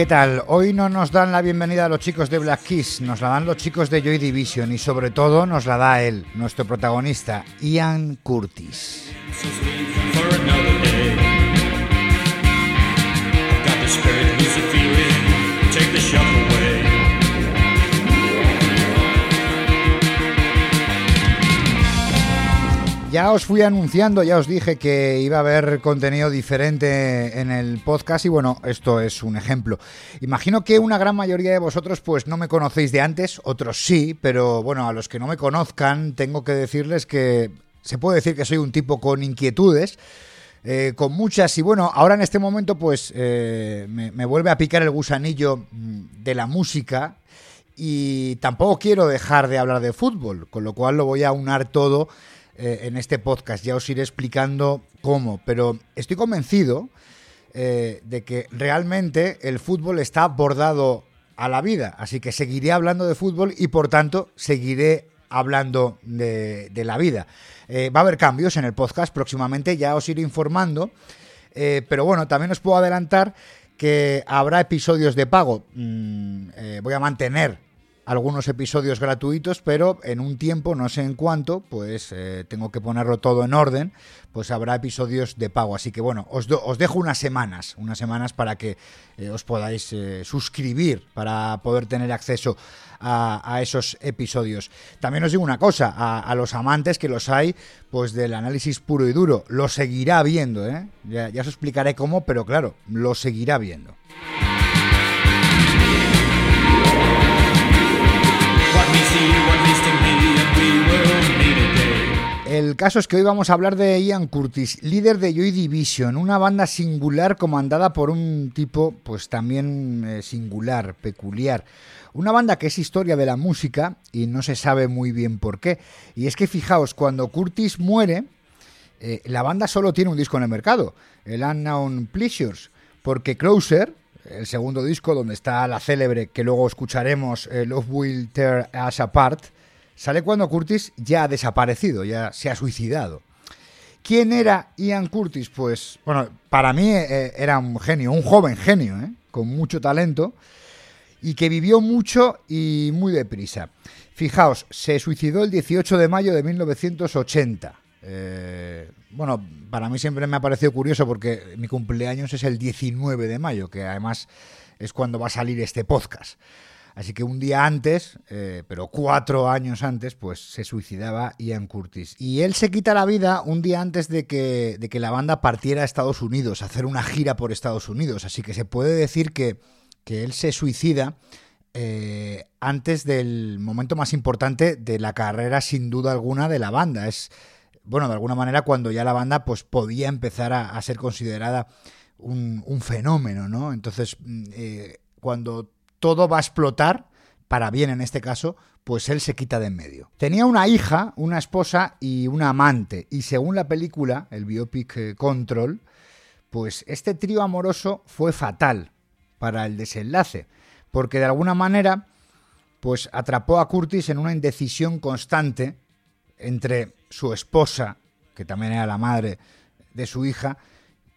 ¿Qué tal? Hoy no nos dan la bienvenida a los chicos de Black Kiss, nos la dan los chicos de Joy Division y sobre todo nos la da él, nuestro protagonista, Ian Curtis. Ya os fui anunciando, ya os dije que iba a haber contenido diferente en el podcast y bueno, esto es un ejemplo. Imagino que una gran mayoría de vosotros pues no me conocéis de antes, otros sí, pero bueno, a los que no me conozcan tengo que decirles que se puede decir que soy un tipo con inquietudes. Eh, con muchas y bueno, ahora en este momento pues eh, me, me vuelve a picar el gusanillo mm, de la música y tampoco quiero dejar de hablar de fútbol, con lo cual lo voy a unar todo eh, en este podcast. Ya os iré explicando cómo, pero estoy convencido eh, de que realmente el fútbol está bordado a la vida. Así que seguiré hablando de fútbol y por tanto seguiré hablando de, la vida. Eh, va a haber cambios en el podcast próximamente, ya os iré informando. Pero bueno, también os puedo adelantar que habrá episodios de pago. Mm, voy a mantener algunos episodios gratuitos, pero en un tiempo, no sé en cuánto, pues eh, tengo que ponerlo todo en orden, pues habrá episodios de pago. Así que bueno, os, os dejo unas semanas, unas semanas para que eh, os podáis eh, suscribir, para poder tener acceso a, a esos episodios. También os digo una cosa, a, a los amantes que los hay, pues del análisis puro y duro, lo seguirá viendo. Ya, ya os explicaré cómo, pero claro, lo seguirá viendo. El caso es que hoy vamos a hablar de Ian Curtis, líder de Joy Division, una banda singular comandada por un tipo pues también eh, singular, peculiar. Una banda que es historia de la música y no se sabe muy bien por qué. Y es que fijaos, cuando Curtis muere, eh, la banda solo tiene un disco en el mercado, el Unknown Pleasures, porque Closer, el segundo disco donde está la célebre que luego escucharemos, eh, Love Will Tear Us Apart, sale cuando Curtis ya ha desaparecido, ya se ha suicidado. ¿Quién era Ian Curtis? Pues, bueno, para mí eh, era un genio, un joven genio, ¿eh? con mucho talento y que vivió mucho y muy deprisa. Fijaos, se suicidó el 18 de mayo de 1980. Eh, bueno, para mí siempre me ha parecido curioso porque mi cumpleaños es el 19 de mayo, que además es cuando va a salir este podcast. Así que un día antes, eh, pero cuatro años antes, pues se suicidaba Ian Curtis. Y él se quita la vida un día antes de que, de que la banda partiera a Estados Unidos, a hacer una gira por Estados Unidos. Así que se puede decir que, que él se suicida eh, antes del momento más importante de la carrera, sin duda alguna, de la banda. Es, bueno, de alguna manera cuando ya la banda pues podía empezar a, ser considerada un, fenómeno, ¿no? Entonces, eh, cuando todo va a explotar, para bien en este caso, pues él se quita de en medio. Tenía una hija, una esposa y una amante, y según la película, el biopic eh, Control, pues este trío amoroso fue fatal para el desenlace, porque de alguna manera, pues atrapó a Curtis en una indecisión constante entre su esposa, que también era la madre de su hija,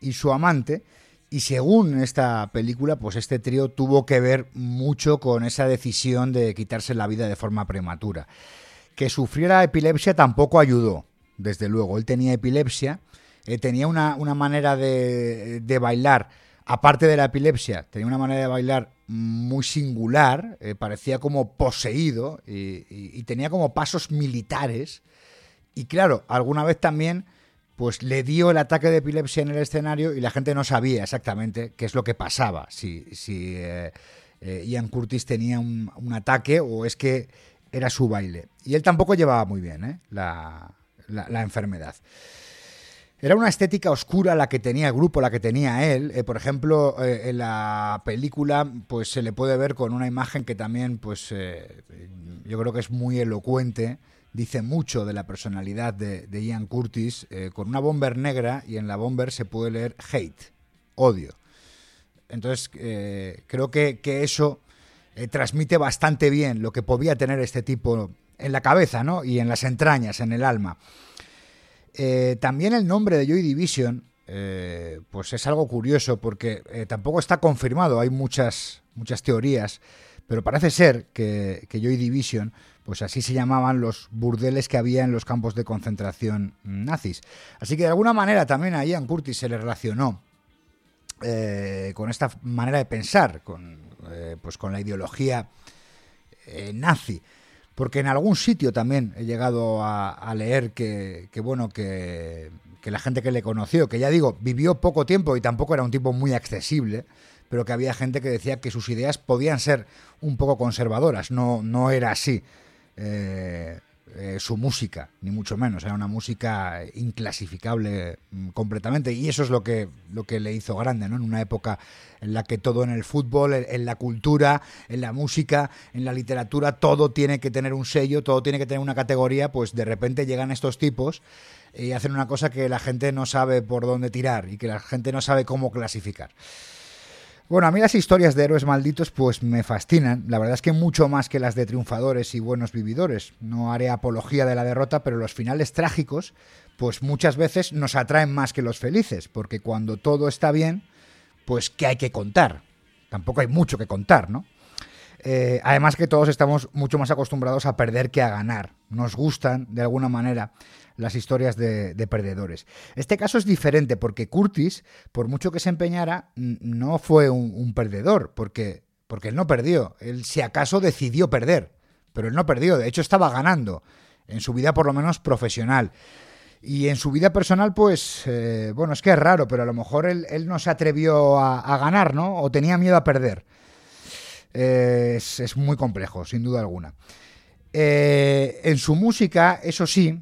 y su amante, y según esta película, pues este trío tuvo que ver mucho con esa decisión de quitarse la vida de forma prematura. Que sufriera epilepsia tampoco ayudó, desde luego. Él tenía epilepsia, eh, tenía una, una manera de, de, bailar aparte de la epilepsia, tenía una manera de bailar muy singular, eh, parecía como poseído y, tenía como pasos militares. Y claro, alguna vez también pues le dio el ataque de epilepsia en el escenario y la gente no sabía exactamente qué es lo que pasaba, si, si eh, eh, Ian Curtis tenía un, ataque o es que era su baile. Y él tampoco llevaba muy bien la, la enfermedad. Era una estética oscura la que tenía el grupo, la que tenía él. Eh, por ejemplo, eh, en la película, pues se le puede ver con una imagen que también, pues, eh, yo creo que es muy elocuente. Dice mucho de la personalidad de, Ian Curtis, con una bomber negra y en la bomber se puede leer hate, odio. Entonces, creo que, eso transmite bastante bien lo que podía tener este tipo en la cabeza, ¿no? Y en las entrañas, en el alma. Eh, también el nombre de Joy Division, eh, pues es algo curioso porque eh, tampoco está confirmado, hay muchas, muchas teorías, pero parece ser que, Joy Division, pues así se llamaban los burdeles que había en los campos de concentración nazis. Así que de alguna manera también a Ian Curtis se le relacionó con esta manera de pensar, con, pues con la ideología nazi porque en algún sitio también he llegado a, leer que, bueno, que, la gente que le conoció, que ya digo, vivió poco tiempo y tampoco era un tipo muy accesible, pero que había gente que decía que sus ideas podían ser un poco conservadoras, no, no era así. Eh, eh, su música, ni mucho menos. Era una música inclasificable mm, completamente. Y eso es lo que, lo que le hizo grande, ¿no? En una época en la que todo en el fútbol, en, la cultura, en la música, en la literatura, todo tiene que tener un sello, todo tiene que tener una categoría, pues de repente llegan estos tipos y hacen una cosa que la gente no sabe por dónde tirar y que la gente no sabe cómo clasificar. Bueno, a mí las historias de héroes malditos pues me fascinan. La verdad es que mucho más que las de triunfadores y buenos vividores. No haré apología de la derrota, pero los finales trágicos pues muchas veces nos atraen más que los felices, porque cuando todo está bien, pues ¿qué hay que contar? Tampoco hay mucho que contar, ¿no? Eh, además que todos estamos mucho más acostumbrados a perder que a ganar. Nos gustan, de alguna manera, las historias de, perdedores. Este caso es diferente porque Curtis, por mucho que se empeñara, no fue un, perdedor, porque, porque él no perdió. Él si acaso decidió perder, pero él no perdió. De hecho, estaba ganando, en su vida por lo menos profesional. Y en su vida personal, pues, eh, bueno, es que es raro, pero a lo mejor él, no se atrevió a, ganar, ¿no? O tenía miedo a perder es, muy complejo, sin duda alguna. Eh, en su música, eso sí,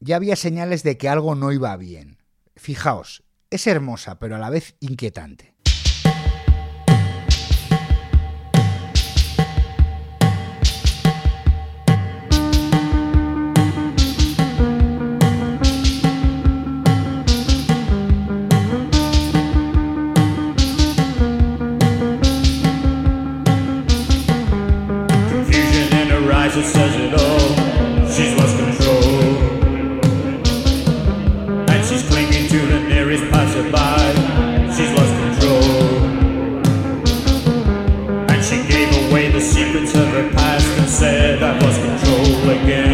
ya había señales de que algo no iba bien. Fijaos, es hermosa, pero a la vez inquietante. Ya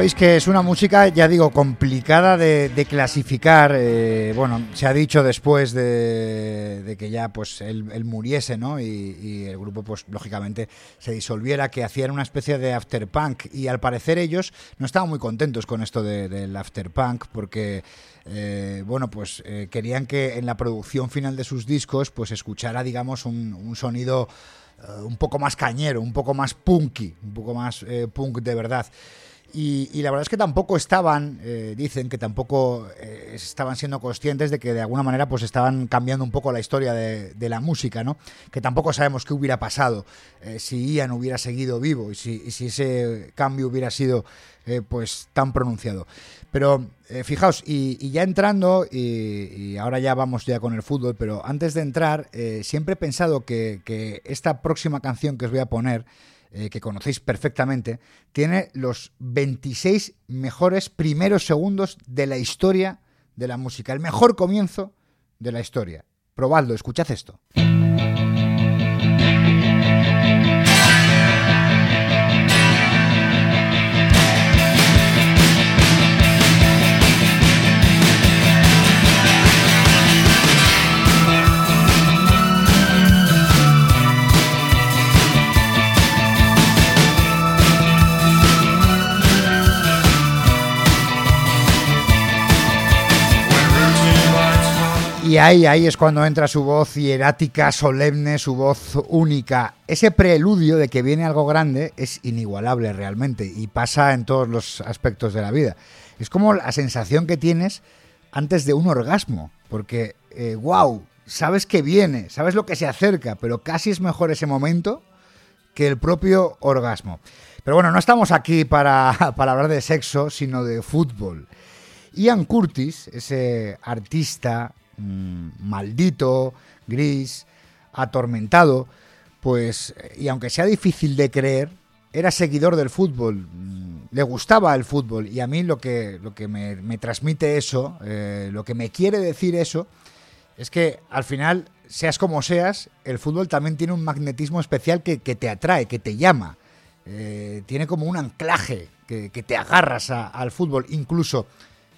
veis que es una música, ya digo, complicada de, clasificar. Eh, bueno, se ha dicho después de, que ya pues él, muriese, ¿no? Y, el grupo, pues lógicamente, se disolviera, que hacían una especie de afterpunk. Y al parecer ellos no estaban muy contentos con esto del afterpunk, porque eh, bueno, pues eh, querían que en la producción final de sus discos, pues escuchara, digamos, un, sonido un poco más cañero, un poco más punky, un poco más punk de verdad. Y, la verdad es que tampoco estaban, eh, dicen que tampoco eh, estaban siendo conscientes de que de alguna manera pues estaban cambiando un poco la historia de, la música, ¿no? Que tampoco sabemos qué hubiera pasado eh, si Ian hubiera seguido vivo y si, ese cambio hubiera sido pues tan pronunciado. Pero fijaos, y, ya entrando, y, ahora ya vamos ya con el fútbol, pero antes de entrar, siempre he pensado que esta próxima canción que os voy a poner eh, que conocéis perfectamente, tiene los 26 mejores primeros segundos de la historia de la música, el mejor comienzo de la historia. Probadlo, escuchad esto. Y ahí, ahí es cuando entra su voz hierática, solemne, su voz única. Ese preludio de que viene algo grande es inigualable realmente y pasa en todos los aspectos de la vida. Es como la sensación que tienes antes de un orgasmo, porque, wow, eh, sabes que viene, sabes lo que se acerca, pero casi es mejor ese momento que el propio orgasmo. Pero bueno, no estamos aquí para hablar de sexo, sino de fútbol. Ian Curtis, ese artista, Mm, maldito, gris, atormentado, pues, y aunque sea difícil de creer, era seguidor del fútbol, mm, le gustaba el fútbol, y a mí lo que, lo que me, transmite eso, eh, lo que me quiere decir eso, es que al final, seas como seas, el fútbol también tiene un magnetismo especial que, te atrae, que te llama, eh, tiene como un anclaje, que, te agarras al fútbol, incluso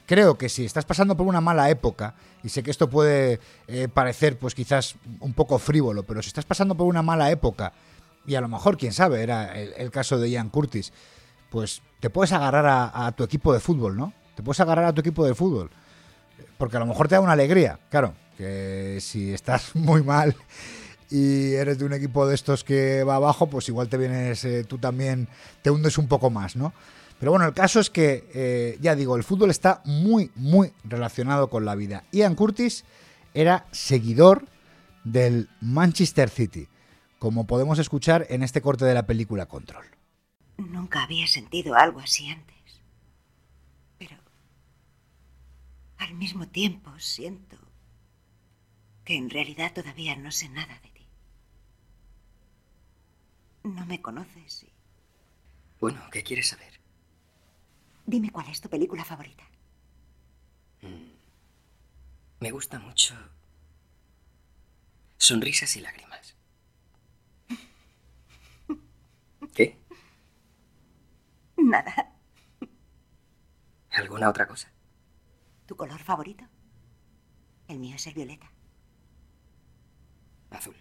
creo que si estás pasando por una mala época, y sé que esto puede eh, parecer pues quizás un poco frívolo, pero si estás pasando por una mala época, y a lo mejor, quién sabe, era el, caso de Ian Curtis, pues te puedes agarrar a, tu equipo de fútbol, ¿no? Te puedes agarrar a tu equipo de fútbol. Porque a lo mejor te da una alegría, claro, que si estás muy mal y eres de un equipo de estos que va abajo, pues igual te vienes, eh, tú también te hundes un poco más, ¿no? Pero bueno, el caso es que, eh, ya digo, el fútbol está muy, muy relacionado con la vida. Ian Curtis era seguidor del Manchester City, como podemos escuchar en este corte de la película Control. Nunca había sentido algo así antes. Pero al mismo tiempo siento que en realidad todavía no sé nada de ti. No me conoces y... Bueno, ¿qué quieres saber? Dime cuál es tu película favorita. Mm. Me gusta mucho Sonrisas y lágrimas. ¿Qué? Nada. ¿Alguna otra cosa? ¿Tu color favorito? El mío es el violeta. Azul.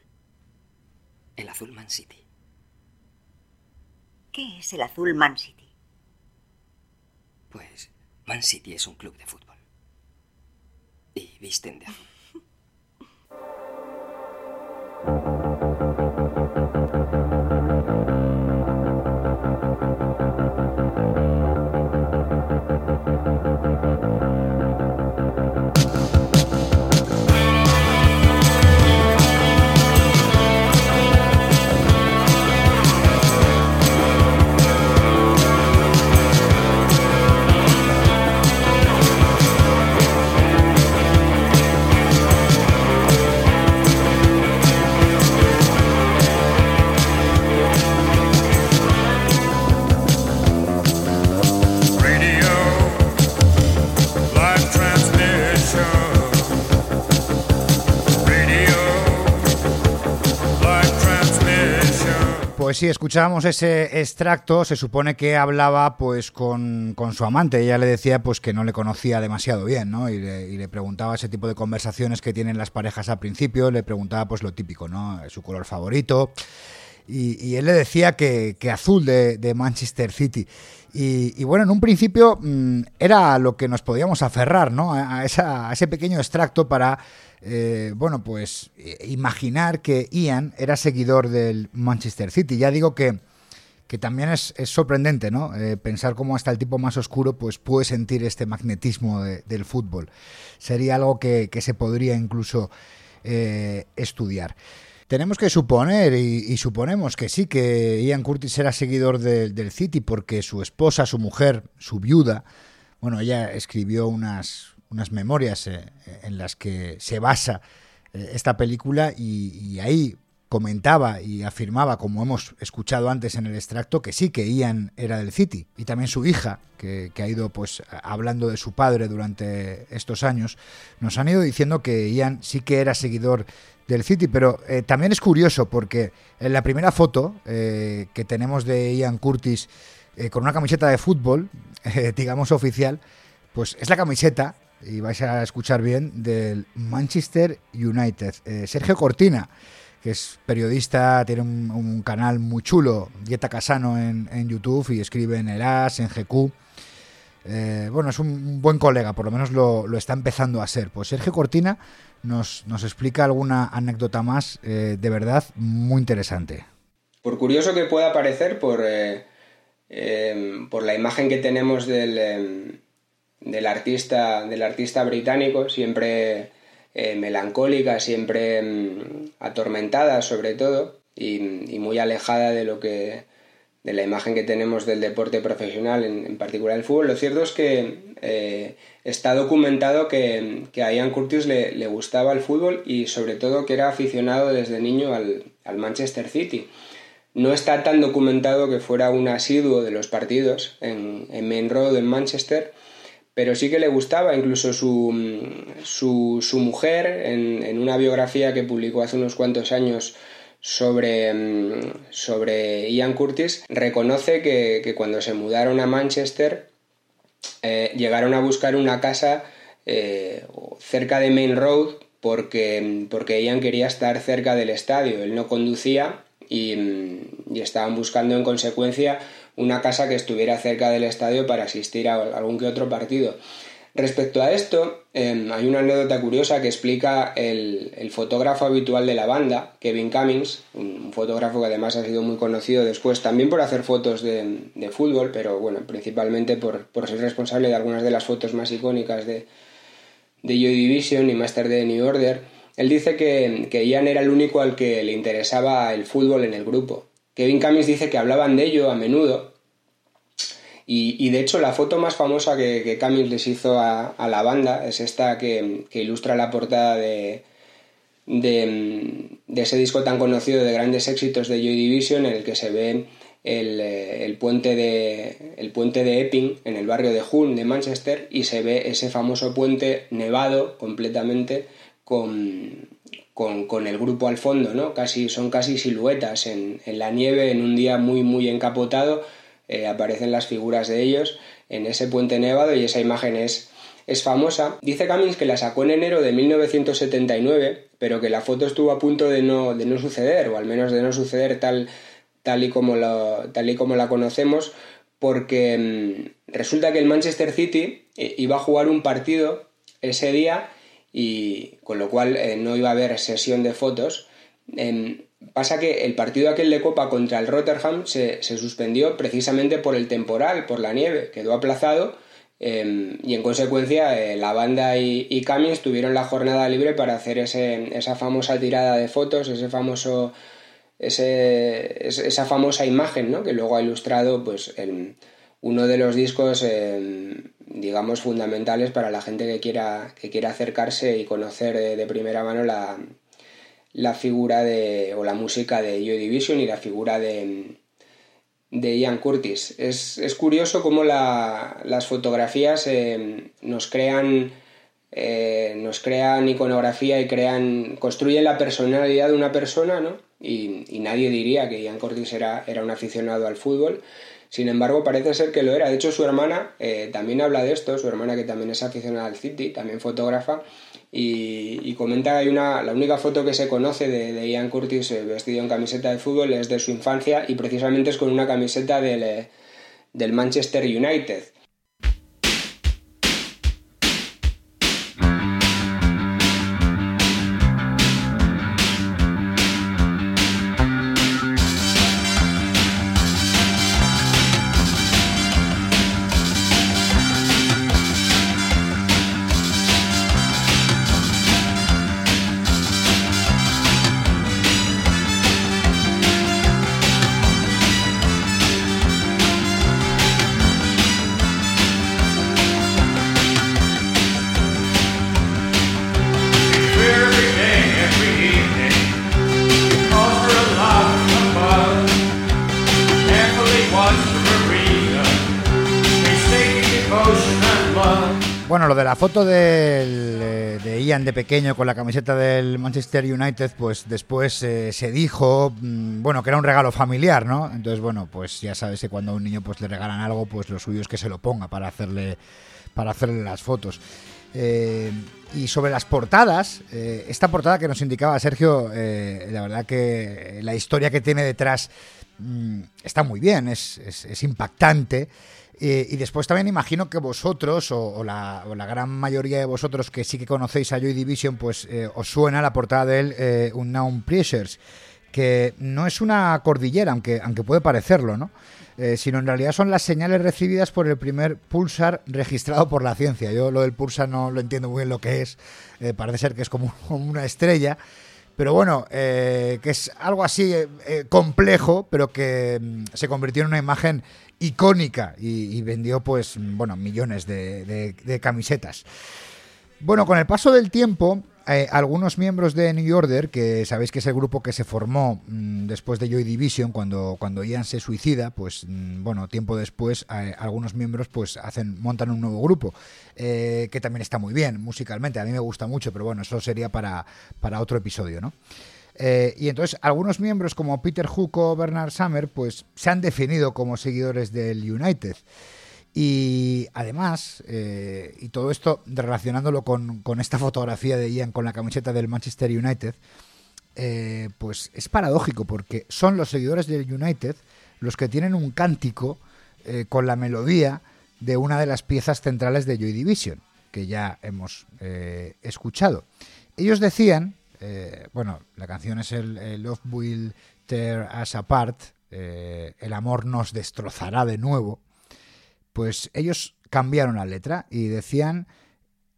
El azul Man City. ¿Qué es el azul Man City? Pues Man City es un club de fútbol. Y visten de. Sí, escuchábamos ese extracto, se supone que hablaba pues con, su amante, ella le decía pues que no le conocía demasiado bien, ¿no? Y le, preguntaba ese tipo de conversaciones que tienen las parejas al principio, le preguntaba pues lo típico, ¿no? Su color favorito. Y, él le decía que, azul de, Manchester City. Y, bueno, en un principio mm, era lo que nos podíamos aferrar, ¿no? a ese pequeño extracto para eh, bueno, pues eh, imaginar que Ian era seguidor del Manchester City. Ya digo que, también es, sorprendente, ¿no? Eh, pensar cómo hasta el tipo más oscuro pues puede sentir este magnetismo del fútbol. Sería algo que, se podría incluso estudiar. Tenemos que suponer, y, suponemos que sí, que Ian Curtis era seguidor del City porque su esposa, su mujer, su viuda, bueno, ella escribió unas, unas memorias eh, en las que se basa eh, esta película y, ahí comentaba y afirmaba, como hemos escuchado antes en el extracto, que sí, que Ian era del City. Y también su hija, que, ha ido pues hablando de su padre durante estos años, nos han ido diciendo que Ian sí que era seguidor del City, pero eh, también es curioso porque en la primera foto eh, que tenemos de Ian Curtis eh, con una camiseta de fútbol, digamos oficial, pues es la camiseta, y vais a escuchar bien, del Manchester United. Sergio Cortina, que es periodista, tiene un, canal muy chulo, Dieta Casano en, en, YouTube, y escribe en el AS, en GQ. Bueno, es un buen colega, por lo menos lo, está empezando a ser. Pues Sergio Cortina nos, nos explica alguna anécdota más eh, de verdad muy interesante. Por curioso que pueda parecer, por, eh, em, por la imagen que tenemos del, em, del, artista, del artista británico, siempre eh, melancólica, siempre em, atormentada sobre todo, y, muy alejada de lo que de la imagen que tenemos del deporte profesional, en, particular el fútbol. Lo cierto es que está documentado que, a Ian Curtis le, gustaba el fútbol y sobre todo que era aficionado desde niño al, Manchester City. No está tan documentado que fuera un asiduo de los partidos en, Main Road en Manchester, pero sí que le gustaba, incluso su, su, mujer, en, una biografía que publicó hace unos cuantos años sobre, sobre Ian Curtis, reconoce que, que cuando se mudaron a Manchester eh, llegaron a buscar una casa eh, cerca de Main Road porque, porque Ian quería estar cerca del estadio. Él no conducía y, estaban buscando en consecuencia una casa que estuviera cerca del estadio para asistir a algún que otro partido. Respecto a esto, em, hay una anécdota curiosa que explica el, fotógrafo habitual de la banda, Kevin Cummings, un, fotógrafo que además ha sido muy conocido después también por hacer fotos de, fútbol, pero bueno, principalmente por, ser responsable de algunas de las fotos más icónicas de, de Joy Division y Master de New Order. Él dice que, que Ian era el único al que le interesaba el fútbol en el grupo. Kevin Cummings dice que hablaban de ello a menudo y, de hecho la foto más famosa que, que les hizo a, la banda es esta que, ilustra la portada de, de, ese disco tan conocido de grandes éxitos de Joy Division en el que se ve eh, el, puente, de, el puente de Epping en el barrio de Hull de Manchester y se ve ese famoso puente nevado completamente con, con, el grupo al fondo, ¿no? Casi, son casi siluetas en, en la nieve en un día muy muy encapotado eh, aparecen las figuras de ellos en ese puente nevado y esa imagen es, es famosa. Dice Cummings que la sacó en enero de 1979, pero que la foto estuvo a punto de no, de no suceder, o al menos de no suceder tal, tal, y, como tal y como la conocemos, porque mm, resulta que el Manchester City eh, iba a jugar un partido ese día y con lo cual eh, no iba a haber sesión de fotos. Em, Pasa que el partido aquel de Copa contra el Rotterdam se, suspendió precisamente por el temporal, por la nieve, quedó aplazado em, y en consecuencia eh, la banda y, y tuvieron la jornada libre para hacer ese, esa famosa tirada de fotos, ese famoso, ese, esa famosa imagen ¿no? que luego ha ilustrado pues, uno de los discos em, digamos fundamentales para la gente que quiera, que quiera acercarse y conocer de primera mano la, la figura de, o la música de Joy Division y la figura de, de Ian Curtis. Es, curioso cómo las fotografías eh, nos crean eh, nos crean iconografía y crean construyen la personalidad de una persona, ¿no? Y, nadie diría que Ian Curtis era, era un aficionado al fútbol. Sin embargo, parece ser que lo era. De hecho, su hermana eh, también habla de esto, su hermana que también es aficionada al City, también fotógrafa, y, comenta que hay una, la única foto que se conoce de, Ian Curtis eh, vestido en camiseta de fútbol es de su infancia y precisamente es con una camiseta del, eh, del Manchester United. Bueno, lo de la foto eh, de Ian de pequeño con la camiseta del Manchester United, pues después eh, se dijo, mm, bueno, que era un regalo familiar, ¿no? Entonces, bueno, pues ya sabes que cuando a un niño pues le regalan algo, pues lo suyo es que se lo ponga para hacerle, para hacerle las fotos. Eh, y sobre las portadas, esta portada que nos indicaba Sergio, la verdad que la historia que tiene detrás mm, está muy bien, es impactante. Eh, y después también imagino que vosotros, o, la, gran mayoría de vosotros que sí que conocéis a Joy Division, pues eh, os suena la portada de él, eh, Unknown Pressures, que no es una cordillera, aunque, aunque puede parecerlo, ¿no? sino en realidad son las señales recibidas por el primer pulsar registrado por la ciencia. Yo lo del pulsar no lo entiendo muy bien lo que es, parece ser que es como, una estrella, pero bueno, que es algo así complejo, pero que mm, se convirtió en una imagen icónica y, vendió pues bueno millones de, camisetas. Bueno, con el paso del tiempo, eh, algunos miembros de New Order, que sabéis que es el grupo que se formó mm, después de Joy Division, cuando, cuando Ian se suicida, pues mm, bueno, tiempo después, algunos miembros pues hacen, montan un nuevo grupo, eh, que también está muy bien musicalmente, a mí me gusta mucho, pero bueno, eso sería para, para otro episodio, ¿no? Eh, y entonces algunos miembros como Peter Hook o Bernard Summer pues se han definido como seguidores del United. Y además, eh, y todo esto relacionándolo con, esta fotografía de Ian con la camiseta del Manchester United, eh, pues es paradójico porque son los seguidores del United los que tienen un cántico con la melodía de una de las piezas centrales de Joy Division, que ya hemos escuchado. Ellos decían eh, bueno, la canción es el, Love Will Tear Us Apart, eh, el amor nos destrozará de nuevo, pues ellos cambiaron la letra y decían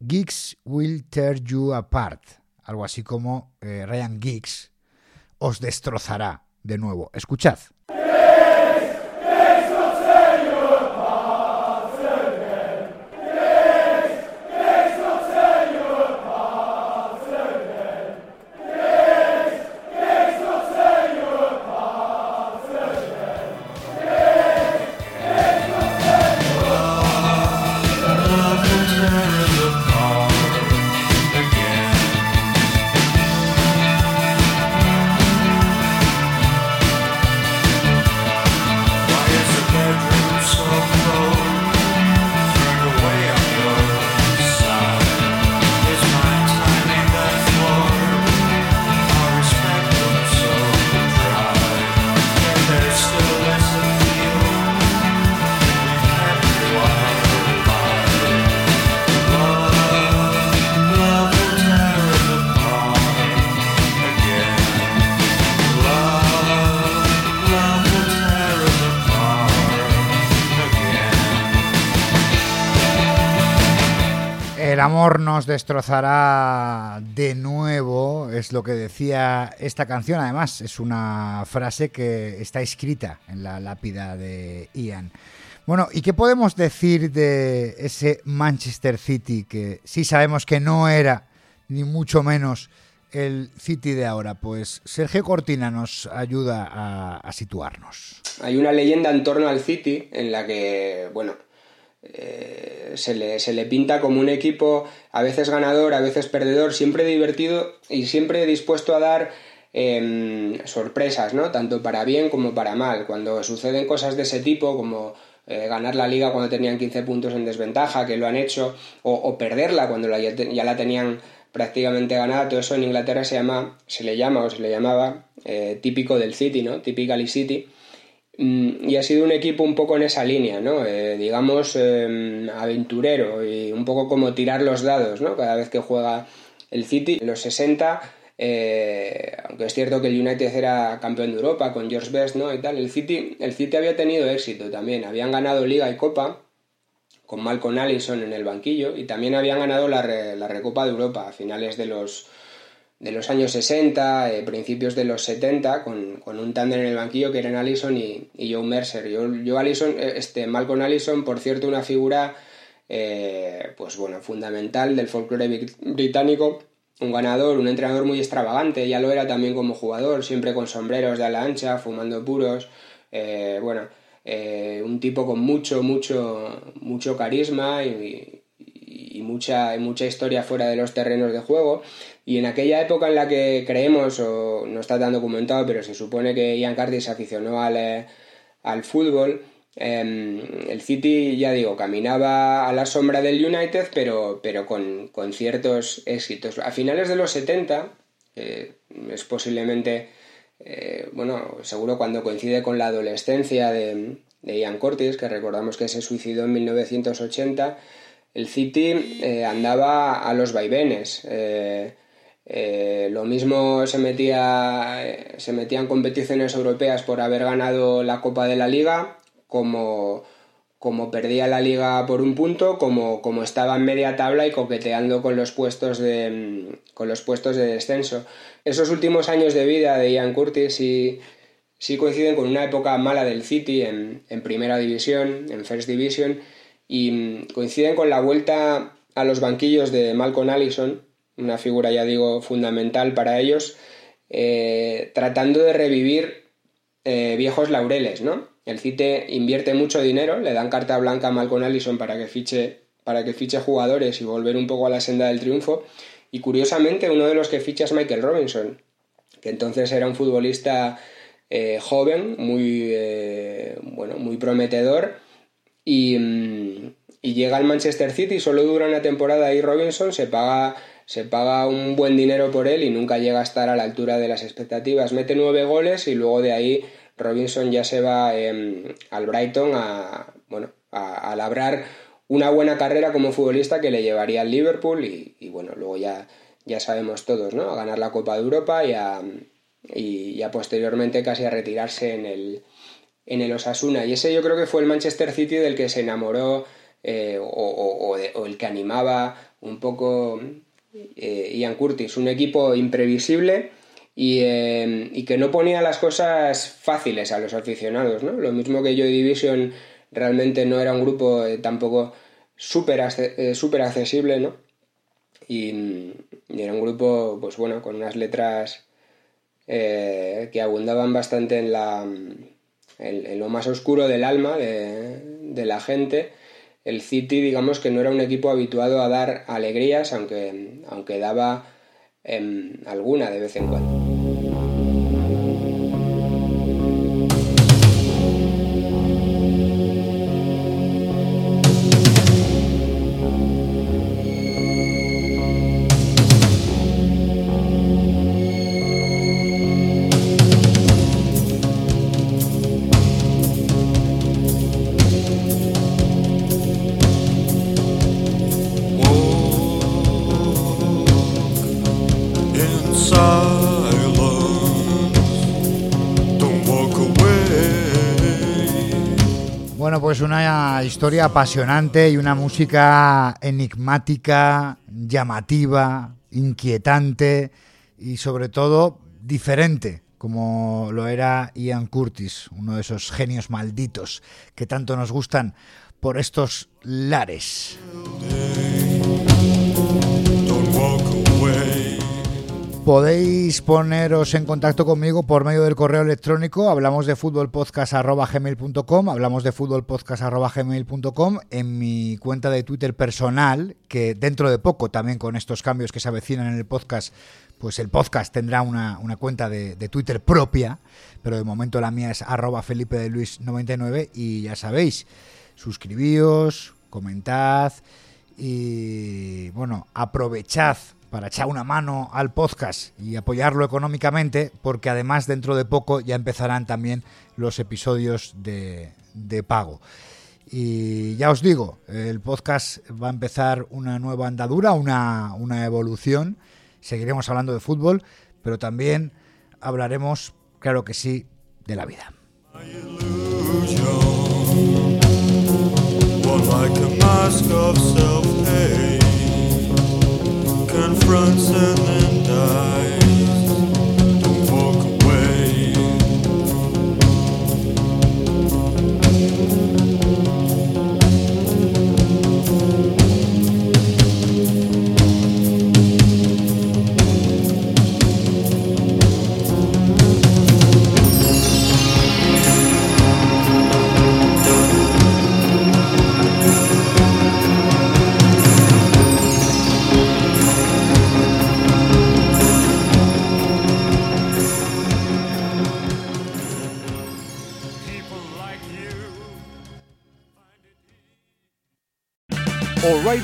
Geeks will tear you apart, algo así como eh, Ryan Geeks os destrozará de nuevo. Escuchad. Amor nos destrozará de nuevo, es lo que decía esta canción. Además, es una frase que está escrita en la lápida de Ian. Bueno, ¿y qué podemos decir de ese Manchester City que sí sabemos que no era ni mucho menos el City de ahora? Pues Sergio Cortina nos ayuda a, a situarnos. Hay una leyenda en torno al City en la que, bueno, eh, se, le, se, le, pinta como un equipo a veces ganador, a veces perdedor, siempre divertido y siempre dispuesto a dar em, sorpresas, ¿no? Tanto para bien como para mal. Cuando suceden cosas de ese tipo, como eh, ganar la liga cuando tenían 15 puntos en desventaja, que lo han hecho, o, perderla cuando ya la tenían prácticamente ganada, todo eso en Inglaterra se llama, se le llama o se le llamaba eh, típico del City, ¿no? Typically City y ha sido un equipo un poco en esa línea, ¿no? Eh, digamos, em, aventurero y un poco como tirar los dados, ¿no? Cada vez que juega el City, en los 60, eh, aunque es cierto que el United era campeón de Europa con George Best, ¿no? Y tal, el City, el City había tenido éxito también, habían ganado Liga y Copa con Malcolm Allison en el banquillo y también habían ganado la, la Recopa de Europa a finales de los de los años 60, eh, principios de los 70, con, un tándem en el banquillo que eran Allison y, Joe Mercer. Joe, Allison, eh, este, Malcolm Allison, por cierto, una figura eh, pues bueno, fundamental del folclore británico, un ganador, un entrenador muy extravagante, ya lo era también como jugador, siempre con sombreros de ala ancha, fumando puros, bueno, un tipo con mucho, mucho, mucho carisma y, y mucha, mucha historia fuera de los terrenos de juego. Y en aquella época en la que creemos, o no está tan documentado, pero se supone que Ian Curtis se aficionó al, eh, al fútbol, em, el City, ya digo, caminaba a la sombra del United, pero, pero con, ciertos éxitos. A finales de los 70, eh, es posiblemente, eh, bueno, seguro cuando coincide con la adolescencia de Ian Curtis, que recordamos que se suicidó en 1980, el City eh, andaba a los vaivenes. Eh, eh, lo mismo se metía, se en competiciones europeas por haber ganado la Copa de la Liga, como, como perdía la liga por un punto, como, como estaba en media tabla y coqueteando con los puestos de, con los puestos de descenso. Esos últimos años de vida de Ian Curtis sí, sí coinciden con una época mala del City en, en primera división, en First Division, y mm, coinciden con la vuelta a los banquillos de Malcolm Allison, una figura ya digo fundamental para ellos, eh, tratando de revivir eh, viejos laureles, ¿no? El CITE invierte mucho dinero, le dan carta blanca a Malcolm Allison para que fiche, para que fiche jugadores y volver un poco a la senda del triunfo. Y curiosamente uno de los que ficha es Michael Robinson, que entonces era un futbolista eh, joven, muy, bueno, muy prometedor y, llega al Manchester City, solo dura una temporada y Robinson, se paga, se paga un buen dinero por él y nunca llega a estar a la altura de las expectativas. Mete nueve goles y luego de ahí Robinson ya se va em, al Brighton a, bueno, a, labrar una buena carrera como futbolista que le llevaría al Liverpool y, bueno, luego ya, ya sabemos todos, ¿no? A ganar la Copa de Europa y a, y ya posteriormente casi a retirarse en el, en el Osasuna. Y ese yo creo que fue el Manchester City del que se enamoró eh, o, el que animaba un poco eh, Ian Curtis. Un equipo imprevisible eh, y, que no ponía las cosas fáciles a los aficionados. ¿no? Lo mismo que Joy Division realmente no era un grupo tampoco súper accesible, ¿no? Y, era un grupo, pues bueno, con unas letras que abundaban bastante en la, en, lo más oscuro del alma de, la gente, el City digamos que no era un equipo habituado a dar alegrías, aunque, aunque daba em, alguna de vez en cuando. Pues una historia apasionante y una música enigmática, llamativa, inquietante y sobre todo diferente, como lo era Ian Curtis, uno de esos genios malditos que tanto nos gustan por estos lares. Podéis poneros en contacto conmigo por medio del correo electrónico. Hablamos de fútbolpodcast.gmail.com, hablamos de fútbolpodcast.gmail.com en mi cuenta de Twitter personal, que dentro de poco, también con estos cambios que se avecinan en el podcast, pues el podcast tendrá una, cuenta de, Twitter propia, pero de momento la mía es arroba Felipe de Luis 99 y ya sabéis, suscribíos, comentad y bueno, aprovechad para echar una mano al podcast y apoyarlo económicamente, porque además dentro de poco ya empezarán también los episodios de, pago. Y ya os digo, el podcast va a empezar una nueva andadura, una, una evolución. Seguiremos hablando de fútbol, pero también hablaremos, claro que sí, de la vida. Confronts and then dies.